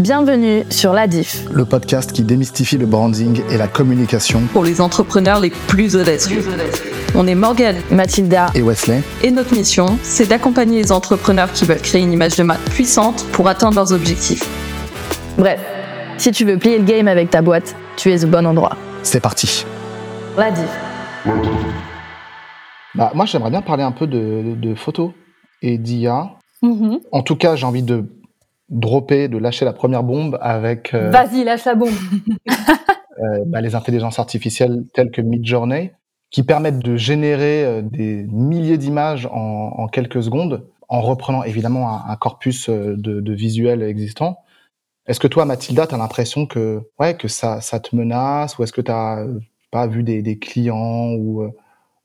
Bienvenue sur La Diff, le podcast qui démystifie le branding et la communication pour les entrepreneurs les plus audacieux. On est Morgan, Mathilda et Wesley. Et notre mission, c'est d'accompagner les entrepreneurs qui veulent créer une image de marque puissante pour atteindre leurs objectifs. Bref, si tu veux plier le game avec ta boîte, tu es au bon endroit. C'est parti. La Diff. Bah, moi, j'aimerais bien parler un peu de, photos et d'IA. Mm-hmm. En tout cas, j'ai envie de dropper, de lâcher la première bombe avec. Euh, Vas-y, lâche la bombe. euh, bah, les intelligences artificielles telles que Midjourney, qui permettent de générer euh, des milliers d'images en, en, quelques secondes, en reprenant évidemment un, un corpus euh, de, de, visuels existants. Est-ce que toi, Mathilda, tu as l'impression que, ouais, que ça, ça te menace ou est-ce que tu as pas vu des, des clients ou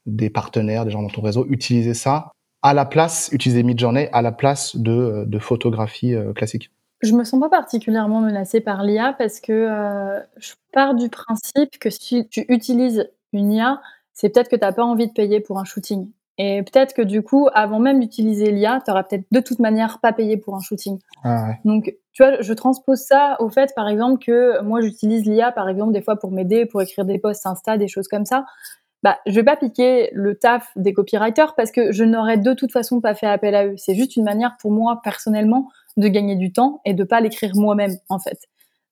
des partenaires, des gens dans ton réseau utiliser ça à la place, utiliser Midjourney à la place de, euh, de photographie euh, classique Je me sens pas particulièrement menacée par l'IA parce que euh, je pars du principe que si tu utilises une IA, c'est peut-être que tu n'as pas envie de payer pour un shooting. Et peut-être que du coup, avant même d'utiliser l'IA, tu auras peut-être de toute manière pas payé pour un shooting. Ah Donc, tu vois, je transpose ça au fait, par exemple, que moi, j'utilise l'IA, par exemple, des fois pour m'aider, pour écrire des posts Insta, des choses comme ça bah, je vais pas piquer le taf des copywriters parce que je n'aurais de toute façon pas fait appel à eux. C'est juste une manière pour moi personnellement de gagner du temps et de pas l'écrire moi-même en fait.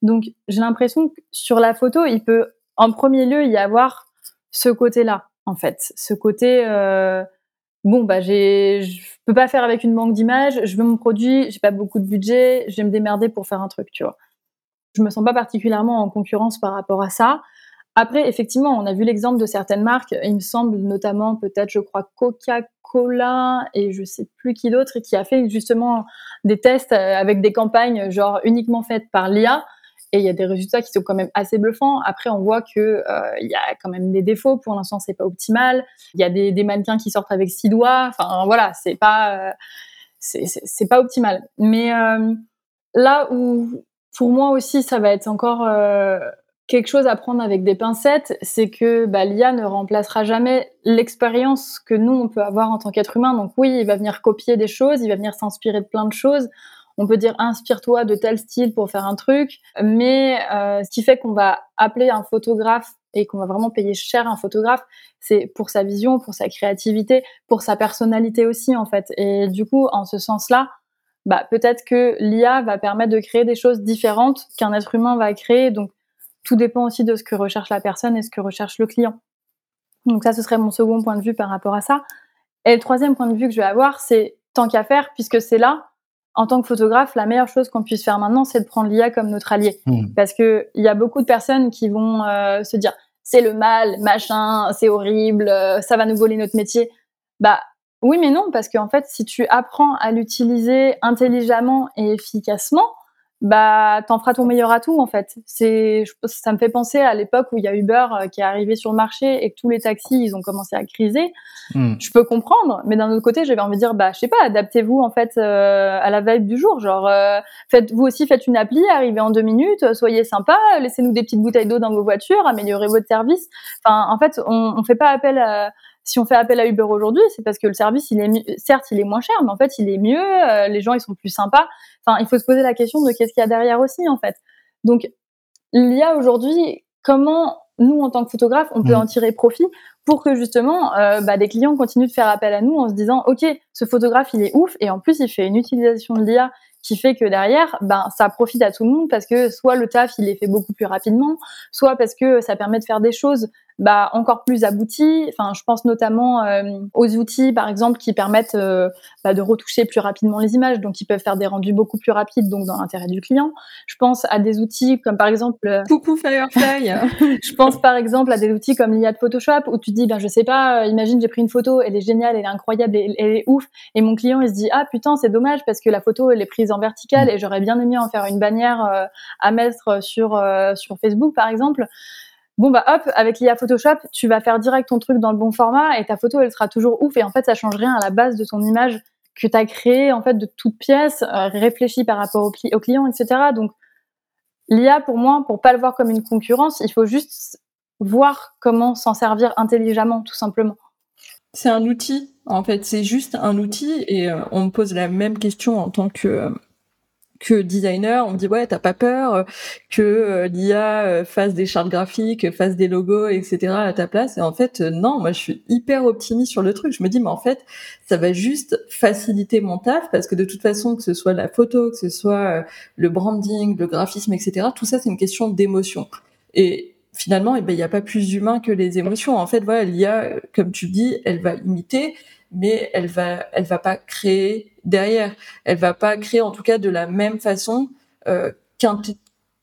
Donc j'ai l'impression que sur la photo, il peut en premier lieu y avoir ce côté-là en fait, ce côté euh, bon bah j'ai je peux pas faire avec une banque d'images, je veux mon produit, j'ai pas beaucoup de budget, je vais me démerder pour faire un truc, tu vois. Je me sens pas particulièrement en concurrence par rapport à ça. Après, effectivement, on a vu l'exemple de certaines marques, il me semble notamment peut-être, je crois, Coca-Cola et je sais plus qui d'autre, qui a fait justement des tests euh, avec des campagnes genre uniquement faites par l'IA. Et il y a des résultats qui sont quand même assez bluffants. Après, on voit que euh, il y a quand même des défauts. Pour l'instant, c'est pas optimal. Il y a des, mannequins qui sortent avec six doigts. Enfin, voilà, c'est pas, euh, c'est pas optimal. Mais là où, pour moi aussi, ça va être encore quelque chose à prendre avec des pincettes, c'est que bah, l'IA ne remplacera jamais l'expérience que nous, on peut avoir en tant qu'être humain. Donc oui, il va venir copier des choses, il va venir s'inspirer de plein de choses. On peut dire inspire-toi de tel style pour faire un truc, mais euh, ce qui fait qu'on va appeler un photographe et qu'on va vraiment payer cher un photographe, c'est pour sa vision, pour sa créativité, pour sa personnalité aussi en fait. Et du coup, en ce sens-là, bah, peut-être que l'IA va permettre de créer des choses différentes qu'un être humain va créer. Donc tout dépend aussi de ce que recherche la personne et ce que recherche le client. Donc ça, ce serait mon second point de vue par rapport à ça. Et le troisième point de vue que je vais avoir, c'est tant qu'à faire, puisque c'est là, en tant que photographe, la meilleure chose qu'on puisse faire maintenant, c'est de prendre l'IA comme notre allié. Hmm. Parce que il y a beaucoup de personnes qui vont euh, se dire c'est le mal, machin, c'est horrible, euh, ça va nous voler notre métier. Bah oui, mais non, parce qu'en fait, si tu apprends à l'utiliser intelligemment et efficacement, bah t'en feras ton meilleur atout en fait. C'est ça me fait penser à l'époque où il y a Uber euh, qui est arrivé sur le marché et que tous les taxis ils ont commencé à criser. Hmm. Je peux comprendre, mais d'un autre côté j'avais envie de dire bah je sais pas, adaptez-vous en fait euh, à la vibe du jour. Genre euh, faites vous aussi faites une appli, arrivez en deux minutes, soyez sympa, laissez-nous des petites bouteilles d'eau dans vos voitures, améliorez votre service. Enfin en fait on, on fait pas appel à si on fait appel à Uber aujourd'hui, c'est parce que le service, il est certes, il est moins cher, mais en fait, il est mieux. Euh, les gens, ils sont plus sympas. Enfin, il faut se poser la question de qu'est-ce qu'il y a derrière aussi, en fait. Donc, l'IA aujourd'hui, comment nous, en tant que photographes, on peut mmh. en tirer profit pour que justement, euh, bah, des clients continuent de faire appel à nous en se disant, ok, ce photographe, il est ouf, et en plus, il fait une utilisation de l'IA qui fait que derrière, ben, ça profite à tout le monde parce que soit le taf, il est fait beaucoup plus rapidement, soit parce que ça permet de faire des choses bah, encore plus abouti. Enfin, je pense notamment euh, aux outils, par exemple, qui permettent euh, bah, de retoucher plus rapidement les images, donc ils peuvent faire des rendus beaucoup plus rapides, donc dans l'intérêt du client. Je pense à des outils comme par exemple. Euh, Coucou Firefly. je pense par exemple à des outils comme l'IA de Photoshop où tu dis, ben je sais pas, imagine j'ai pris une photo, elle est géniale, elle est incroyable, elle, elle, est ouf, et mon client il se dit ah putain c'est dommage parce que la photo elle est prise en verticale et j'aurais bien aimé en faire une bannière à mettre sur sur Facebook par exemple bon bah hop, avec l'IA Photoshop, tu vas faire direct ton truc dans le bon format et ta photo elle sera toujours ouf et en fait ça change rien à la base de ton image que tu as créée en fait de toutes pièces, euh, réfléchie par rapport au, client, etc. Donc l'IA pour moi, pour pas le voir comme une concurrence, il faut juste voir comment s'en servir intelligemment tout simplement. C'est un outil, en fait, c'est juste un outil et euh, on me pose la même question en tant que que designer, on me dit ouais, t'as pas peur euh, que euh, l'IA euh, fasse des chartes graphiques, fasse des logos, etc. à ta place. Et en fait, non, moi je suis hyper optimiste sur le truc. Je me dis mais en fait, ça va juste faciliter mon taf parce que de toute façon, que ce soit la photo, que ce soit le branding, le graphisme, etc. Tout ça, c'est une question d'émotion. Et finalement, eh ben, il n'y a pas plus humain que les émotions. En fait, voilà, l'IA, comme tu dis, elle va imiter, mais elle va, elle va pas créer derrière. Elle va pas créer, en tout cas, de la même façon euh, qu'un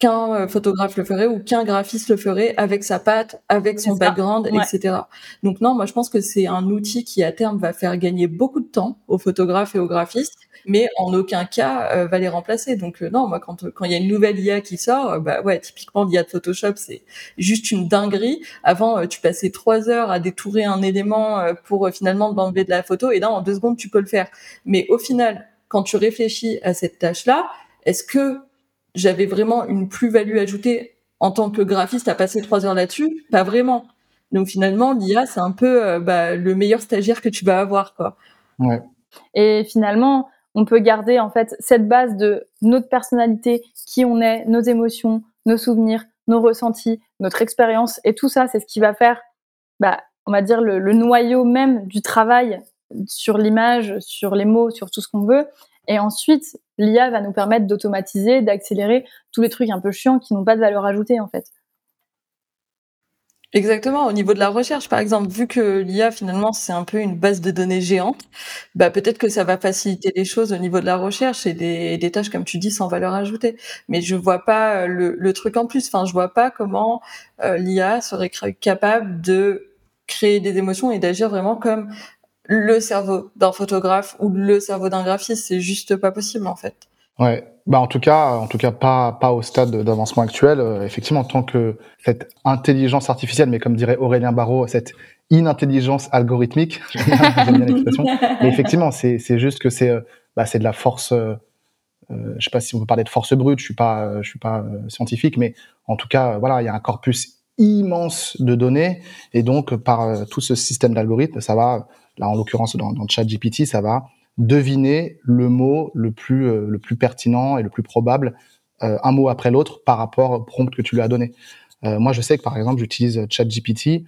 qu'un euh, photographe le ferait ou qu'un graphiste le ferait avec sa patte, avec son background, etc. Donc non, moi je pense que c'est un outil qui à terme va faire gagner beaucoup de temps aux photographes et aux graphistes, mais en aucun cas euh, va les remplacer. Donc euh, non, moi quand quand il y a une nouvelle IA qui sort, bah ouais, typiquement l'IA de Photoshop, c'est juste une dinguerie. Avant, tu passais trois heures à détourer un élément pour finalement enlever de la photo, et là en deux secondes tu peux le faire. Mais au final, quand tu réfléchis à cette tâche-là, est-ce que j'avais vraiment une plus-value ajoutée en tant que graphiste à passer trois heures là-dessus Pas vraiment. Donc finalement, l'IA, c'est un peu euh, bah, le meilleur stagiaire que tu vas avoir, quoi. Ouais. Et finalement, on peut garder en fait cette base de notre personnalité, qui on est, nos émotions, nos souvenirs, nos ressentis, notre expérience, et tout ça, c'est ce qui va faire, bah, on va dire le, le noyau même du travail sur l'image, sur les mots, sur tout ce qu'on veut. Et ensuite, l'IA va nous permettre d'automatiser, d'accélérer tous les trucs un peu chiants qui n'ont pas de valeur ajoutée en fait. Exactement. Au niveau de la recherche, par exemple, vu que l'IA finalement c'est un peu une base de données géante, bah peut-être que ça va faciliter les choses au niveau de la recherche et des, tâches comme tu dis sans valeur ajoutée. Mais je vois pas le, truc en plus. Enfin, je vois pas comment euh, l'IA serait capable de créer des émotions et d'agir vraiment comme le cerveau d'un photographe ou le cerveau d'un graphiste, c'est juste pas possible en fait. Ouais, bah en tout cas, en tout cas pas pas au stade d'avancement actuel. Euh, effectivement, tant que cette intelligence artificielle, mais comme dirait Aurélien Barraud, cette inintelligence algorithmique, bien. Mais effectivement, c'est c'est juste que c'est euh, bah, c'est de la force. Euh, euh, je sais pas si on peut parler de force brute. Je suis pas je suis pas scientifique, mais en tout cas, voilà, il y a un corpus immense de données et donc par tout ce système d'algorithmes, ça va là en l'occurrence dans, dans ChatGPT, ça va deviner le mot le plus, euh, le plus pertinent et le plus probable, euh, un mot après l'autre, par rapport au prompt que tu lui as donné. Euh, moi, je sais que par exemple, j'utilise ChatGPT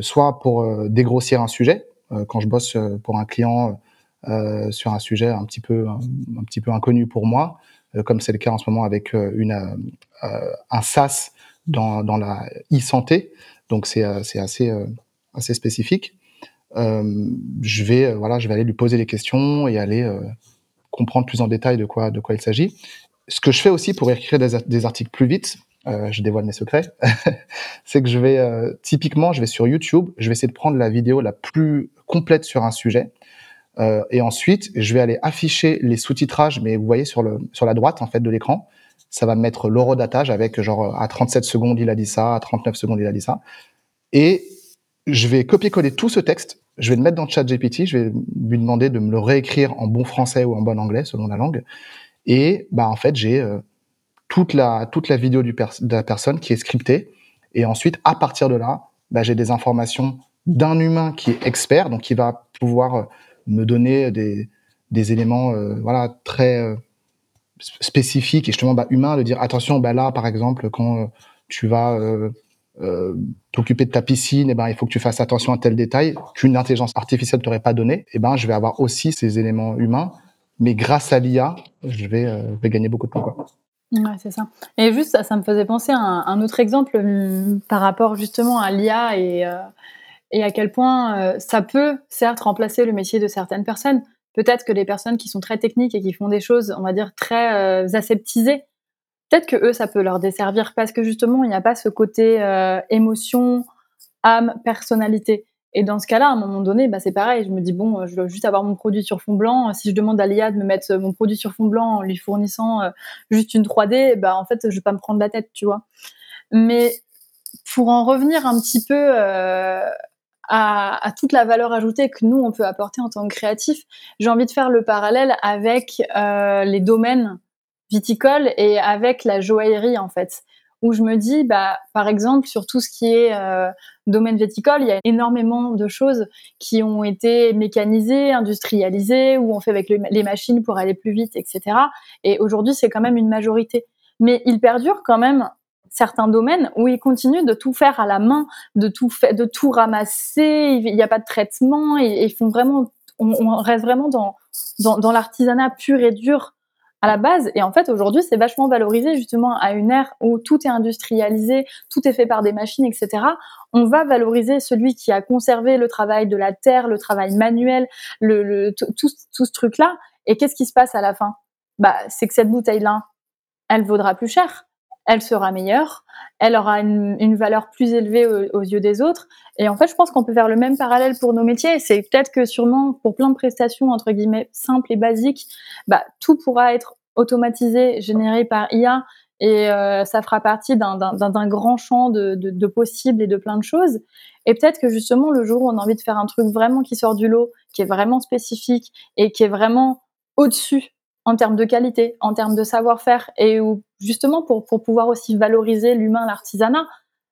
soit pour dégrossir un sujet, quand je bosse pour un client sur un sujet un petit peu, un, petit peu inconnu pour moi, comme c'est le cas en ce moment avec une, un SaaS dans, dans la e-santé. Donc c'est assez, assez spécifique. Euh, je vais euh, voilà, je vais aller lui poser les questions et aller euh, comprendre plus en détail de quoi de quoi il s'agit. Ce que je fais aussi pour écrire des, des articles plus vite, euh, je dévoile mes secrets, c'est que je vais euh, typiquement, je vais sur YouTube, je vais essayer de prendre la vidéo la plus complète sur un sujet, euh, et ensuite je vais aller afficher les sous-titrages, mais vous voyez sur le sur la droite en fait de l'écran, ça va mettre l'horodatage avec genre à 37 secondes il a dit ça, à 39 secondes il a dit ça, et je vais copier-coller tout ce texte, je vais le mettre dans ChatGPT, je vais lui demander de me le réécrire en bon français ou en bon anglais selon la langue, et bah en fait j'ai euh, toute la toute la vidéo du de la personne qui est scriptée, et ensuite à partir de là, bah, j'ai des informations d'un humain qui est expert, donc qui va pouvoir euh, me donner des, des éléments euh, voilà très spécifiques et justement bah, humains, de dire attention, bah là par exemple quand tu vas euh, t'occuper de ta piscine, et eh ben, il faut que tu fasses attention à tel détail qu'une intelligence artificielle t'aurait pas donné. Et eh ben, je vais avoir aussi ces éléments humains, mais grâce à l'IA, je vais, euh, gagner beaucoup de temps. Quoi. C'est ça. Et juste, ça, ça me faisait penser à un, autre exemple hum, par rapport justement à l'IA et, euh, et à quel point euh, ça peut certes remplacer le métier de certaines personnes. Peut-être que les personnes qui sont très techniques et qui font des choses, on va dire, très euh, aseptisées, peut-être que eux, ça peut leur desservir parce que justement, il n'y a pas ce côté euh, émotion, âme, personnalité. Et dans ce cas-là, à un moment donné, bah, c'est pareil. Je me dis, bon, je dois juste avoir mon produit sur fond blanc. Si je demande à l'IA de me mettre mon produit sur fond blanc en lui fournissant euh, juste une 3D, bah, en fait, je vais pas me prendre la tête, tu vois. Mais pour en revenir un petit peu euh, à, à, toute la valeur ajoutée que nous, on peut apporter en tant que créatif, j'ai envie de faire le parallèle avec euh, les domaines viticole et avec la joaillerie en fait. où je me dis, bah, par exemple, sur tout ce qui est euh, domaine viticole, il y a énormément de choses qui ont été mécanisées, industrialisées, où on fait avec les machines pour aller plus vite, etc. Et aujourd'hui, c'est quand même une majorité. Mais il perdure quand même certains domaines où ils continuent de tout faire à la main, de tout fait, de tout ramasser. Il n'y a pas de traitement et font vraiment, on, reste vraiment dans, dans l'artisanat pur et dur à la base. Et en fait, aujourd'hui, c'est vachement valorisé justement à une ère où tout est industrialisé, tout est fait par des machines, etc. On va valoriser celui qui a conservé le travail de la terre, le travail manuel, le, le tout, tout ce truc-là. Et qu'est-ce qui se passe à la fin? Bah, c'est que cette bouteille-là, elle vaudra plus cher, elle sera meilleure, elle aura une, valeur plus élevée aux, yeux des autres. Et en fait, je pense qu'on peut faire le même parallèle pour nos métiers. C'est peut-être que sûrement pour plein de prestations entre guillemets simples et basiques, bah, tout pourra être automatisé, généré par IA, et euh, ça fera partie d'un grand champ de, de, possibles et de plein de choses. Et peut-être que justement, le jour où on a envie de faire un truc vraiment qui sort du lot, qui est vraiment spécifique et qui est vraiment au-dessus en termes de qualité, en termes de savoir-faire, et où justement pour, pouvoir aussi valoriser l'humain, l'artisanat,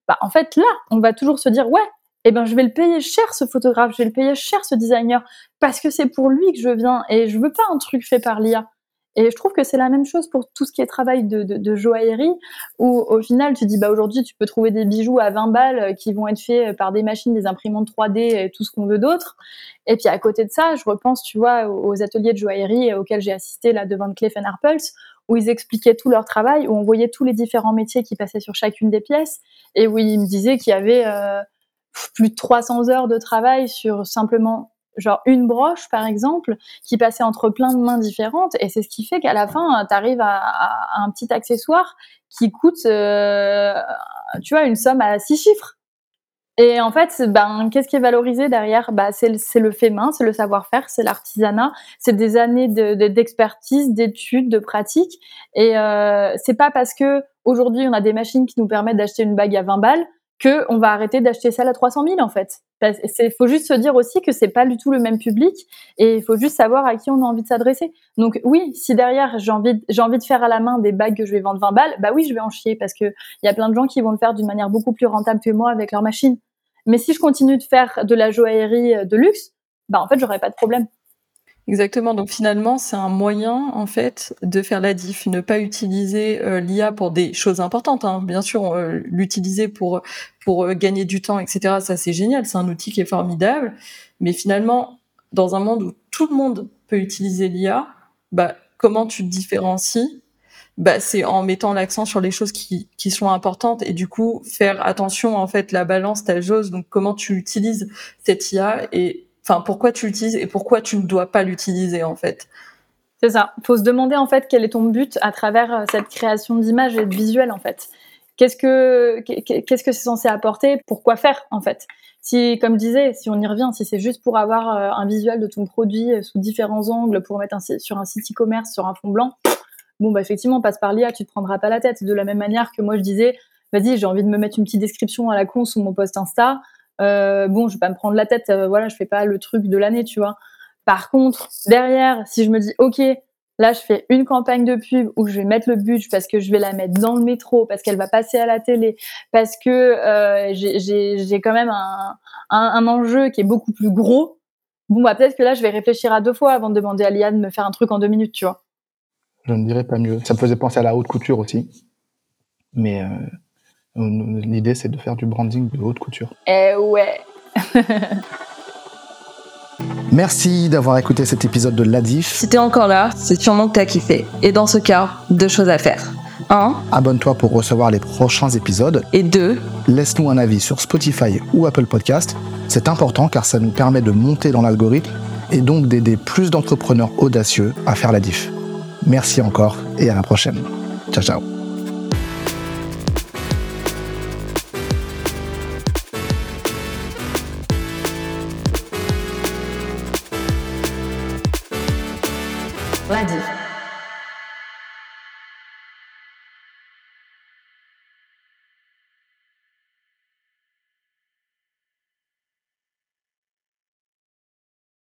bah, en fait là, on va toujours se dire ouais, eh ben je vais le payer cher ce photographe, je vais le payer cher ce designer parce que c'est pour lui que je viens et je veux pas un truc fait par l'IA. Et je trouve que c'est la même chose pour tout ce qui est travail de, joaillerie, où au final, tu dis, bah aujourd'hui, tu peux trouver des bijoux à 20 balles euh, qui vont être faits par des machines, des imprimantes 3D et tout ce qu'on veut d'autre. Et puis à côté de ça, je repense, tu vois, aux ateliers de joaillerie auxquels j'ai assisté là devant Clef Arpels, où ils expliquaient tout leur travail, où on voyait tous les différents métiers qui passaient sur chacune des pièces, et où ils me disaient qu'il y avait euh, plus de 300 heures de travail sur simplement genre une broche par exemple qui passait entre plein de mains différentes et c'est ce qui fait qu'à la fin tu arrives à, un petit accessoire qui coûte euh, tu vois une somme à six chiffres et en fait, ben, qu'est-ce qui est valorisé derrière? Bah, c'est, le, le fait main, c'est le savoir-faire, c'est l'artisanat, c'est des années d'expertise, d'études, de pratique. Et euh, c'est pas parce que aujourd'hui on a des machines qui nous permettent d'acheter une bague à 20 balles que on va arrêter d'acheter celle à 300 000 en fait. Il faut juste se dire aussi que c'est pas du tout le même public et il faut juste savoir à qui on a envie de s'adresser. Donc oui, si derrière j'ai envie, j'ai envie de faire à la main des bagues que je vais vendre 20 balles, bah oui, je vais en chier parce que il y a plein de gens qui vont le faire d'une manière beaucoup plus rentable que moi avec leur machine. Mais si je continue de faire de la joaillerie de luxe, bah en fait, j'aurais pas de problème. Exactement. Donc finalement, c'est un moyen en fait de faire la diff, ne pas utiliser euh, l'IA pour des choses importantes. Hein. Bien sûr, euh, l'utiliser pour pour euh, gagner du temps, etc. Ça c'est génial. C'est un outil qui est formidable. Mais finalement, dans un monde où tout le monde peut utiliser l'IA, bah comment tu te différencies? Bah, c'est en mettant l'accent sur les choses qui, qui sont importantes et du coup faire attention en fait la balance ta jauge donc comment tu utilises cette IA et Enfin, pourquoi tu l'utilises et pourquoi tu ne dois pas l'utiliser en fait? C'est ça. Il faut se demander en fait quel est ton but à travers euh, cette création d'images et de visuels en fait. Qu'est-ce que qu'est-ce que c'est censé apporter? Pourquoi faire en fait? Si, comme je disais, si on y revient, si c'est juste pour avoir euh, un visuel de ton produit euh, sous différents angles, pour mettre un, sur un site e-commerce sur un fond blanc, bon bah effectivement passe par l'IA, tu te prendras pas la tête. De la même manière que moi je disais, vas-y, j'ai envie de me mettre une petite description à la con sous mon post Insta. Euh, bon, je vais pas me prendre la tête, euh, voilà, je fais pas le truc de l'année, tu vois. Par contre, derrière, si je me dis, ok, là, je fais une campagne de pub où je vais mettre le budget parce que je vais la mettre dans le métro, parce qu'elle va passer à la télé, parce que euh, j'ai quand même un, un, enjeu qui est beaucoup plus gros. Bon, bah peut-être que là, je vais réfléchir à deux fois avant de demander à Liane de me faire un truc en deux minutes, tu vois. Je ne dirais pas mieux. Ça me faisait penser à la haute couture aussi. Mais L'idée, c'est de faire du branding de haute couture. Eh ouais Merci d'avoir écouté cet épisode de l'Adif. Si t'es encore là, c'est sûrement que t'as kiffé. Et dans ce cas, deux choses à faire. 1. Abonne-toi pour recevoir les prochains épisodes. Et 2. Laisse-nous un avis sur Spotify ou Apple Podcast. C'est important car ça nous permet de monter dans l'algorithme et donc d'aider plus d'entrepreneurs audacieux à faire la diff. Merci encore et à la prochaine. Ciao ciao.